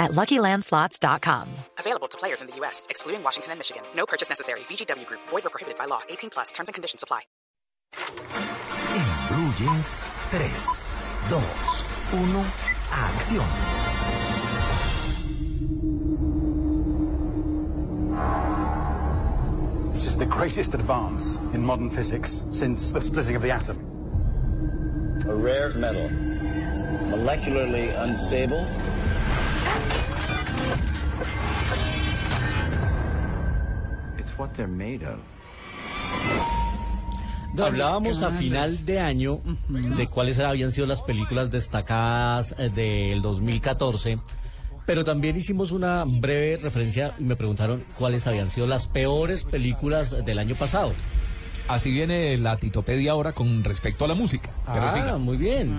at LuckyLandSlots.com. Available to players in the U.S., excluding Washington and Michigan. No purchase necessary. VGW Group. Void or prohibited by law. 18 plus. Terms and conditions apply. En Blue Jeans, 3, 2, 1, acción. This is the greatest advance in modern physics since the splitting of the atom. A rare metal. Molecularly unstable. It's what they're made of. Hablábamos a final de año de cuáles habían sido las películas destacadas eh, del 2014, pero también hicimos una breve referencia y me preguntaron cuáles habían sido las peores películas del año pasado. Así viene la titopedia ahora con respecto a la música. Pero ah, muy bien.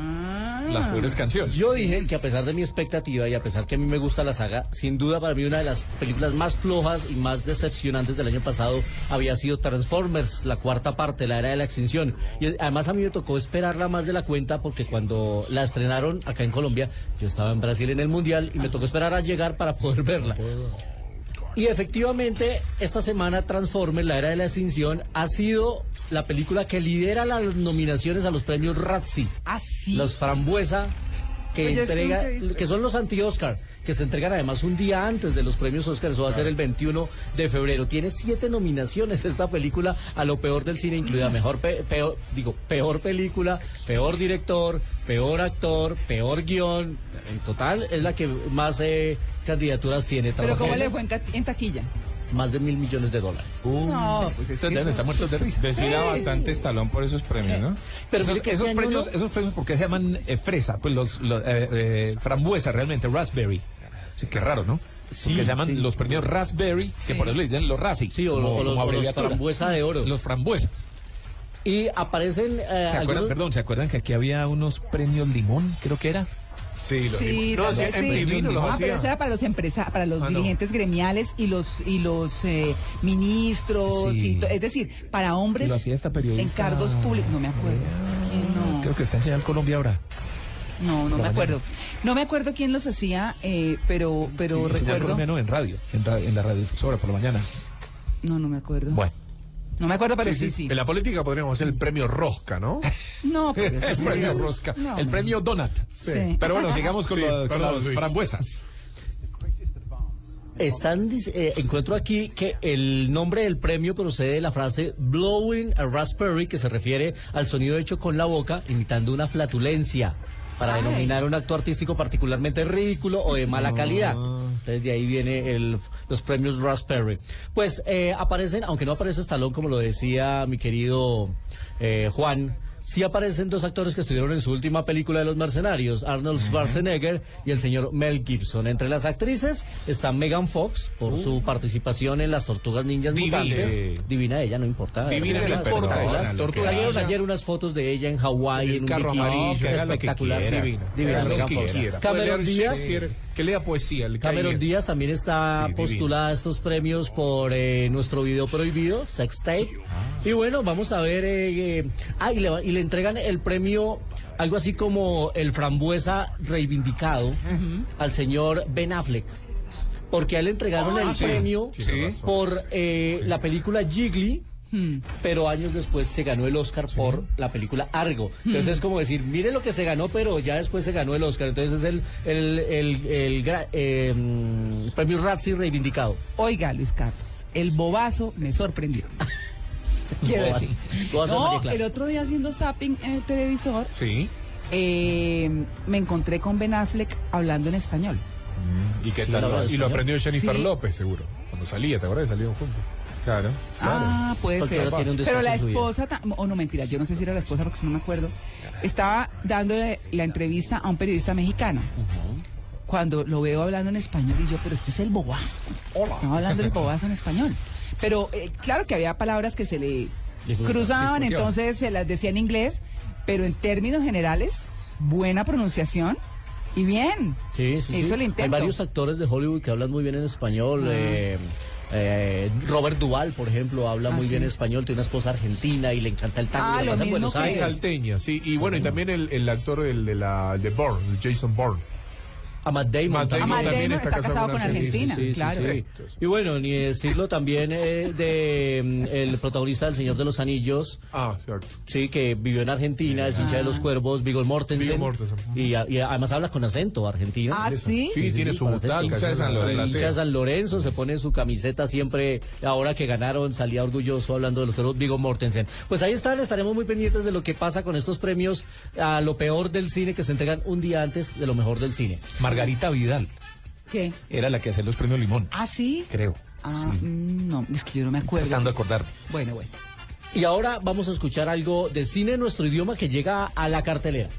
Las peores canciones. Yo dije que a pesar de mi expectativa y a pesar que a mí me gusta la saga, sin duda para mí una de las películas más flojas y más decepcionantes del año pasado había sido Transformers, la cuarta parte, la era de la extinción. Y además a mí me tocó esperarla más de la cuenta porque cuando la estrenaron acá en Colombia, yo estaba en Brasil en el Mundial y me tocó esperar a llegar para poder verla. Y efectivamente, esta semana Transformers, la era de la extinción, ha sido la película que lidera las nominaciones a los premios Razzie. ¿Ah, sí? Los Frambuesa, que Oye, es que entrega, que son los anti-Oscar, que se entregan además un día antes de los premios Oscar, eso va a ser el 21 de febrero. Tiene siete nominaciones esta película a lo peor del cine, incluida mejor, pe- peor, digo, peor película, peor director, peor actor, peor guion. En total es la que más eh, candidaturas tiene. Pero ¿cómo le fue en taquilla? Más de mil millones de dólares. No, pues es que estar muertos de risa. Desfila bastante estalón por esos premios, ¿no? Pero esos, que este premios, esos premios, ¿por qué se llaman eh, fresa? Pues los, los, eh, eh, frambuesa realmente, raspberry. Sí, qué raro, ¿no? Sí, Porque se llaman sí. los premios raspberry, que por eso le dicen los Razzie. Sí, o, como- los- o los, como o los frambuesa de oro. Los frambuesas. Y aparecen... eh, ¿Se acuerdan, algunos- perdón, ¿se acuerdan que aquí había unos premios limón, creo que era? Sí, los Sí, no, sí. divino los Ah, pero ese era para los empresa, para los Ah, no. dirigentes gremiales y los y los eh, ministros, Sí. y to- es decir, para hombres lo hacía esta periodista. en cargos públicos. No me acuerdo. ¿Quién no? Creo que está en Señal Colombia ahora. No, no me acuerdo. No me acuerdo quién los hacía, eh, pero pero recuerdo. Colombia no, en radio, en, ra- en la radiodifusora por la mañana. No, no me acuerdo. Bueno. No me acuerdo, pero Sí, sí. En la política podríamos hacer el premio Rosca, ¿no? No, porque El sí. premio Rosca, No, el no. premio Donut. Sí. Pero bueno, sigamos con, Sí, la- con las frambuesas. Están, eh, encuentro aquí que el nombre del premio procede de la frase blowing a raspberry, que se refiere al sonido hecho con la boca, imitando una flatulencia, para Ay. denominar un acto artístico particularmente ridículo o de mala calidad. Entonces de ahí viene el- los premios raspberry. Pues eh, aparecen, aunque no aparece Stallone, como lo decía mi querido eh, Juan, sí aparecen dos actores que estuvieron en su última película de los mercenarios, Arnold Schwarzenegger y el señor Mel Gibson. Entre las actrices está Megan Fox por su participación en las Tortugas Ninjas Divina. Mutantes. Divina ella, no importa. Divina, no importa, Salieron ayer unas fotos de ella en Hawái El en un carro bikini. amarillo, espectacular. quiera. Divina. Divina, Megan que Fox. Cameron Díaz. Que lea poesía. cae Cameron. Díaz también está Sí, postulada a estos premios por eh, nuestro video prohibido, Sex Tape. Y bueno, vamos a ver. eh, eh, ah, y le, va- y le entregan el premio, algo así como el frambuesa reivindicado al señor Ben Affleck. Porque a él le entregaron el premio por eh, la película Jiggly. Pero años después se ganó el Oscar por la película Argo. Entonces es como decir, mire lo que se ganó, pero ya después se ganó el Oscar. Entonces es el, el, el, eh, mm, premio Razzie reivindicado. Oiga, Luis Carlos, el bobazo me sorprendió. Quiero decir. No, el otro día haciendo zapping en el televisor, Sí. eh, me encontré con Ben Affleck hablando en español. ¿Y qué Sí, tal? verdad, y lo aprendió Jennifer Sí. López, seguro. Cuando salía, ¿te acuerdas? Salieron juntos. Claro. Ah, puede Porque ser. ahora tiene un Pero la esposa, o no mentira, yo no sé si era la esposa porque si no me acuerdo, estaba dándole la entrevista a un periodista mexicano. Cuando lo veo hablando en español y yo, pero este es el bobazo. Estaba hablando el bobazo en español. Pero eh, claro que había palabras que se le Cruzaban, entonces se las decía en inglés, pero en términos generales, buena pronunciación y bien. Sí, sí, Hizo sí. el intento. Hay varios actores de Hollywood que hablan muy bien en español. eh, eh, Robert Duval, por ejemplo, habla Ah, muy sí. bien español, tiene una esposa argentina y le encanta el tango. Ah, y lo mismo Buenos Aires. salteña, sí. Y bueno, y también el, el actor el de la de Bourne, Jason Bourne. A Matt Damon. Matt también. Ah, Matt también Damon está está casado casado con Argentina, Sí, claro. sí. Y bueno, ni decirlo también eh, de mm, el protagonista del Señor de los Anillos, Ah, cierto. sí, que vivió en Argentina, es hincha de los cuervos, Viggo Mortensen. Viggo Mortensen. Y, además habla con acento argentino. Ah, ¿sí? Sí, tiene su butaca. Hincha de San Lorenzo. Hincha de San Lorenzo, se pone su camiseta siempre, ahora que ganaron, salía orgulloso hablando de los toros, Vigo Mortensen. Pues ahí están, estaremos muy pendientes de lo que pasa con estos premios a lo peor del cine que se entregan un día antes de lo mejor del cine. Margarita Vidal ¿Qué? era la que hacía los premios Limón, Ah, sí. creo. Ah, Sí. mm, no, es que yo no me acuerdo. Tratando de acordar. Bueno, bueno. Y ahora vamos a escuchar algo de cine en nuestro idioma que llega a la cartelera.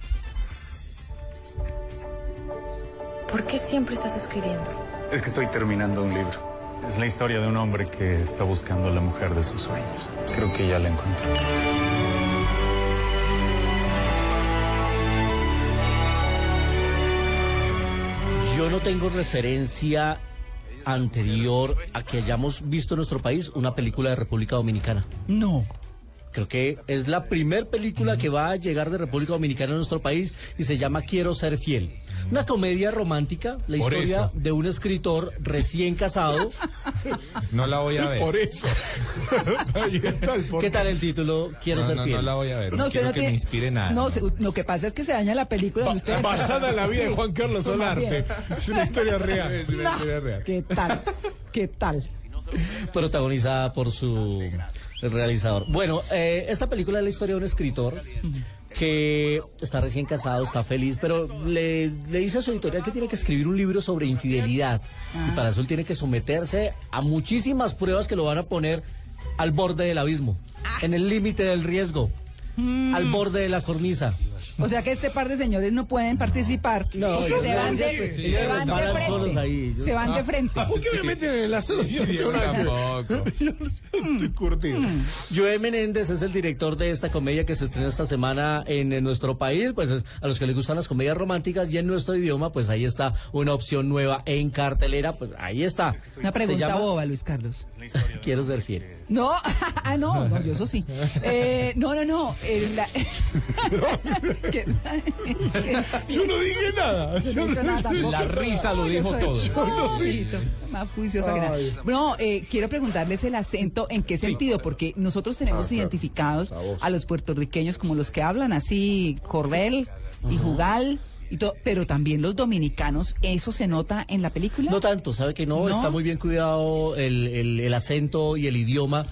¿Por qué siempre estás escribiendo? Es que estoy terminando un libro. Es la historia de un hombre que está buscando a la mujer de sus sueños. Creo que ya la encontré. Yo no tengo referencia anterior a que hayamos visto en nuestro país una película de República Dominicana. No. Creo que es la primer película que va a llegar de República Dominicana a nuestro país y se llama Quiero ser fiel. Una comedia romántica, la Por historia eso. de un escritor recién casado. No la voy a ver. Por eso. Ahí está el ¿Qué tal el título? Quiero no, ser no, fiel. no la voy a ver. No, quiero que tiene- me inspire nada. No, se- lo que pasa es que se daña la película donde usted Basada en la vida de. Juan Carlos Solarte. Es una historia real. Es una No. historia real. ¿Qué tal? ¿Qué tal? protagonizada por su realizador. Bueno, eh, esta película es la historia de un escritor que está recién casado, está feliz, pero le, le dice a su editorial que tiene que escribir un libro sobre infidelidad. Y para eso él tiene que someterse a muchísimas pruebas que lo van a poner al borde del abismo, en el límite del riesgo, al borde de la cornisa. O sea que este par de señores no pueden participar. No, porque se van de, se van de frente. solos ahí, ellos- Se van de frente. ¿Por qué me meten en el asado? Yo no tampoco. Yo estoy curtido. Joe Menéndez es el director de esta comedia que se estrena esta semana en, en nuestro país. Pues es- a los que les gustan las comedias románticas y en nuestro idioma, pues ahí está una opción nueva en cartelera. Pues ahí está. Una pregunta llama boba, Luis Carlos. Quiero ser fiel. No, ah, no, no, yo eso sí. Eh, no, no, no. eh, la- que- Yo no dije nada. Yo no nada. La risa lo No, dijo yo soy- todo. No, mijito, más juiciosa que nada. No, eh, quiero preguntarles el acento, ¿en qué sentido? Porque nosotros tenemos Ah, identificados a los puertorriqueños como los que hablan así, Correl y Jugal, y todo, pero también los dominicanos, ¿eso se nota en la película? No tanto, sabe que no, ¿No? está muy bien cuidado el, el- el acento y el idioma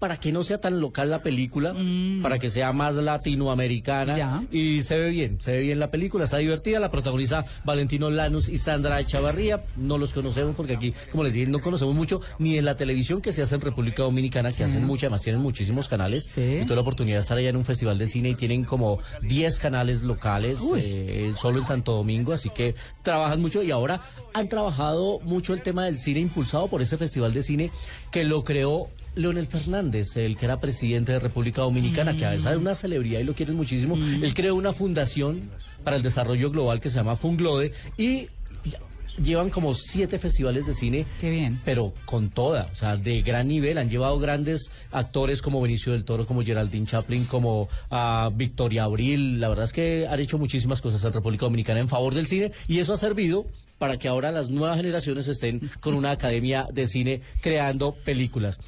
para que no sea tan local la película, para que sea más latinoamericana. Mm. Ya. y se ve bien, se ve bien la película, está divertida, la protagoniza Valentino Lanus y Sandra Chavarría, no los conocemos porque aquí, como les dije, no conocemos mucho ni en la televisión que se hace en República Dominicana, que hacen mucho, además tienen muchísimos canales, Sí. y tuve la oportunidad de estar allá en un festival de cine y tienen como 10 canales locales, eh, solo en Santo Domingo, así que trabajan mucho. Y ahora han trabajado mucho el tema del cine impulsado por ese festival de cine que lo creó Leonel Fernández, el que era presidente de República Dominicana, que a veces es una celebridad y lo quieren muchísimo. Él creó una fundación para el desarrollo global que se llama Funglode y llevan como siete festivales de cine Qué bien. pero con toda, o sea, de gran nivel. Han llevado grandes actores como Benicio del Toro, como Geraldine Chaplin, como ah, Victoria Abril. La verdad es que han hecho muchísimas cosas en República Dominicana en favor del cine y eso ha servido para que ahora las nuevas generaciones estén con una academia de cine creando películas.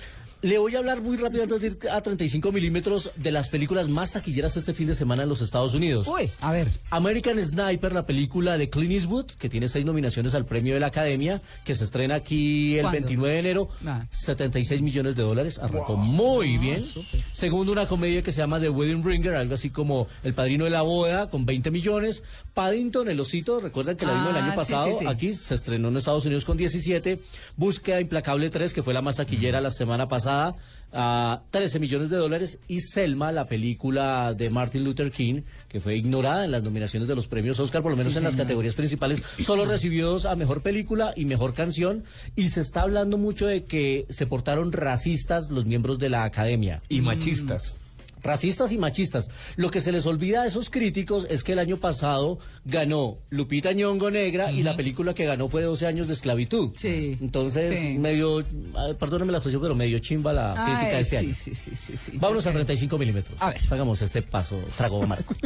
Le voy a hablar muy rápido antes de ir a 35 milímetros de las películas más taquilleras este fin de semana en los Estados Unidos. Uy, a ver. American Sniper, la película de Clint Eastwood, que tiene seis nominaciones al premio de la Academia, que se estrena aquí el ¿Cuándo? 29 de enero, Ah. 76 millones de dólares, arrancó muy bien. Segundo, una comedia que se llama The Wedding Ringer, algo así como El Padrino de la Boda, con 20 millones. Paddington, el osito, recuerdan que la vimos el Ah, año sí, pasado, sí, sí. aquí se estrenó en Estados Unidos con 17. Búsqueda Implacable 3, que fue la más taquillera la semana pasada. Pasada a 13 millones de dólares y Selma, la película de Martin Luther King, que fue ignorada en las nominaciones de los premios Oscar, por lo menos Sí, en las categorías principales, solo recibió dos a mejor película y mejor canción y se está hablando mucho de que se portaron racistas los miembros de la academia. Y machistas. Racistas y machistas. Lo que se les olvida a esos críticos es que el año pasado ganó Lupita Ñongo Negra y la película que ganó fue 12 años de esclavitud. Sí. Entonces, Sí. medio, ah, perdóname la expresión, pero medio chimba la crítica de este sí, año. sí, sí, sí, sí. Vámonos a Ok. 35 milímetros. A ver. Hagamos este paso, trago marco.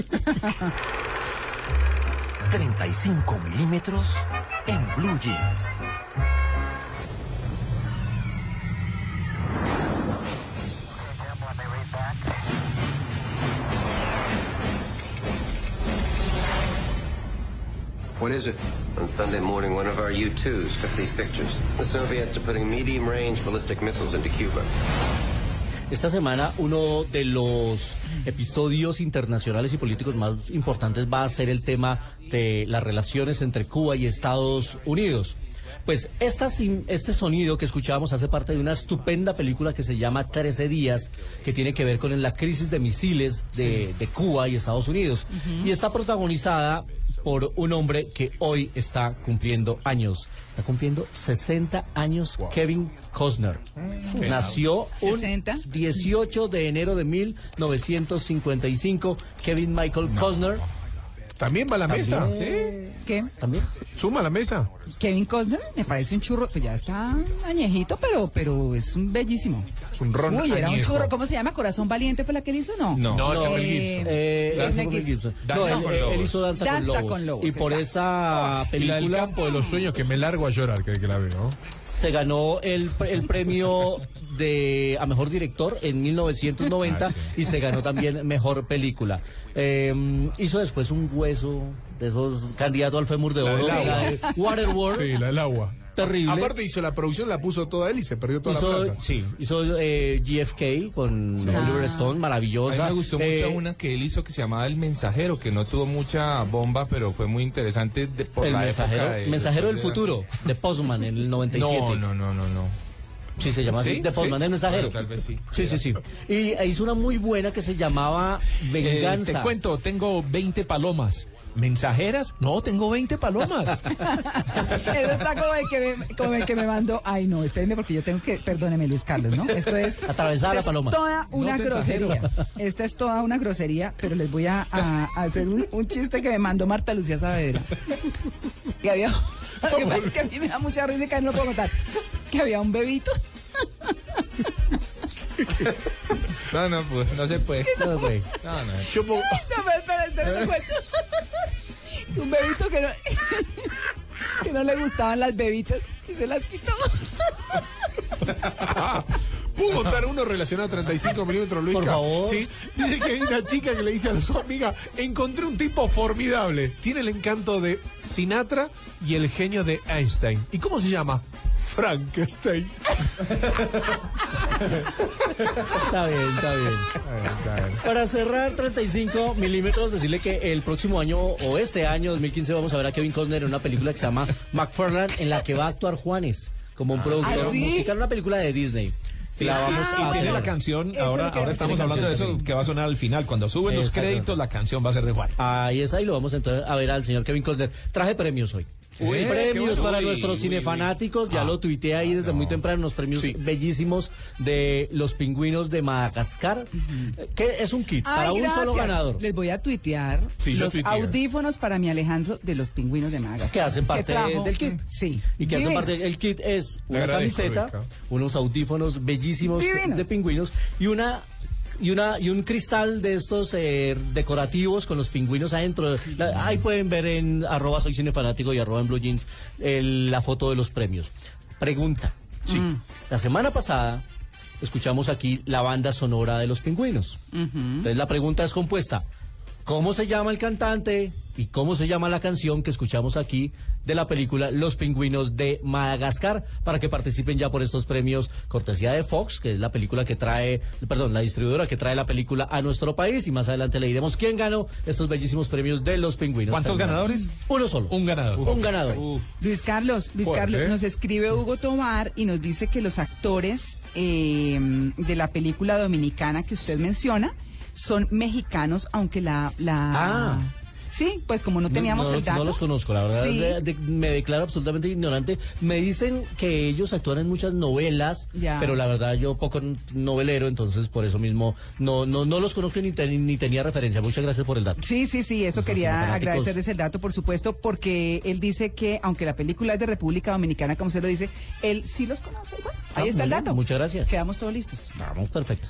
35 milímetros en Blue Jeans. What is it? On Sunday morning, one of our U-2s took these pictures. The Soviets are putting medium-range ballistic missiles into Cuba. Esta semana uno de los episodios internacionales y políticos más importantes va a ser el tema de las relaciones entre Cuba y Estados Unidos. Pues esta este sonido que escuchábamos hace parte de una estupenda película que se llama 13 días, que tiene que ver con la crisis de misiles de, de Cuba y Estados Unidos. Y está protagonizada por un hombre que hoy está cumpliendo años. Está cumpliendo 60 años, Kevin Costner. Nació un 60. 18 de enero de 1955, Kevin Michael Costner. También va a la mesa. ¿Qué? ¿También? Suma a la mesa. Kevin Costner me parece un churro, pues ya está añejito, pero, pero es un bellísimo. Es un ron Uy, era un churro, ¿cómo se llama? ¿Corazón Valiente fue la que él hizo? No. No. No, ese es Mel Eh, Gibson. Eh, Danza con Gibson. Danza No, él, con él Lobos. hizo Danza, Danza con, Lobos. con Lobos, Y por exacto. esa Y la del película campo de los sueños que me largo a llorar, que, que la veo. se ganó el, el premio de a mejor director en 1990 Ah, sí. y se ganó también mejor película. Eh, hizo después un hueso de esos candidatos al fémur de La oro, del agua. la de Waterworld. Sí, la del agua. Terrible. Aparte hizo la producción, la puso toda él y se perdió toda la plata. sí, hizo eh, GFK con Oliver Stone, A mí maravillosa. me gustó Eh, mucho una que él hizo que se llamaba El Mensajero, que no tuvo mucha bomba, pero fue muy interesante de, por el la mensajero, época de- mensajero del de- futuro, de Postman en el 97. No, no, no, no, no. Sí, se llama así, ¿Sí? de Postman, ¿Sí? el mensajero. Bueno, tal vez sí. Sí, sí, sí. Y e hizo una muy buena que se llamaba Eh, Venganza. te cuento, tengo 20 palomas. ¿Mensajeras? No, tengo 20 palomas. Eso está como el, que me, como el que me mandó. Ay, no, espérenme porque yo tengo que. Perdóneme, Luis Carlos, ¿no? Esto es. Atravesada la es paloma. Toda una No grosería. Esta es toda una grosería, pero les voy a, a- a hacer un, un chiste que me mandó Marta Lucía Saavedra. Que había. Lo que pasa es que a mí me da mucha risa y que no lo puedo contar. Que había un bebito. No, no, pues no se puede. No, güey. No, no. Yo pongo- No, pero espera, espera, te cuento. Un bebito que no, que no le gustaban las bebitas y se las quitó. ¿Puedo contar uno relacionado a 35 milímetros, Luis? Por favor. Sí. Dice que hay una chica que le dice a su amiga, encontré un tipo formidable. Tiene el encanto de Sinatra y el genio de Einstein. ¿Y cómo se llama? Frankenstein. Está bien, está bien. Para cerrar 35 milímetros, decirle que el próximo año o este año, 2015, vamos a ver a Kevin Costner en una película que se llama McFarland, en la que va a actuar Juanes como un productor ¿Ah, sí? musical, una película de Disney. Que la vamos y a tiene la canción, Eso ahora, ahora estamos hablando de eso también. que va a sonar al final. Cuando suben los créditos, la canción va a ser de Juan. Ahí está, y lo vamos entonces a ver al señor Kevin Costner. Traje premios hoy. Uy, premios para Uy, nuestros uy, cinefanáticos, ya Ah, lo tuiteé ahí desde muy temprano, unos premios Sí. bellísimos de los pingüinos de Madagascar, eh, que es un kit Ay, para un solo ganador. Les voy a tuitear Sí, yo los tuiteé. audífonos para mi Alejandro de los pingüinos de Madagascar. Que hacen parte del kit. Sí. Y que hace Divinos. parte del kit es una camiseta, unos audífonos bellísimos Divinos. de pingüinos y una y una y un cristal de estos eh, decorativos con los pingüinos adentro. La- ahí pueden ver en arroba soy cinefanático y arroba en blue jeans el- la foto de los premios. Pregunta. Sí. La semana pasada escuchamos aquí la banda sonora de los pingüinos. Entonces la pregunta es compuesta. ¿Cómo se llama el cantante y cómo se llama la canción que escuchamos aquí de la película Los Pingüinos de Madagascar? Para que participen ya por estos premios cortesía de Fox, que es la película que trae, perdón, la distribuidora que trae la película a nuestro país y más adelante le diremos quién ganó estos bellísimos premios de Los Pingüinos. ¿Cuántos ganadores? Uno solo. Un ganador. Un ganador. Luis Carlos, Luis ¿Por Carlos, qué? nos escribe Hugo Tomar y nos dice que los actores eh, de la película dominicana que usted menciona son mexicanos, aunque la... la Ah. Sí, pues como no teníamos no, el dato. No los conozco, la verdad. Sí. de- de- me declaro absolutamente ignorante. Me dicen que ellos actúan en muchas novelas, Ya. pero la verdad yo poco novelero, entonces por eso mismo no, no, no los conozco ni, ten- ni tenía referencia. Muchas gracias por el dato. Sí, sí, sí, eso quería agradecerles el dato, por supuesto, porque él dice que, aunque la película es de República Dominicana, como se lo dice, él sí los conoce. Bueno, ahí Ah, está el dato. muchas gracias. Quedamos todos listos. Vamos, perfecto.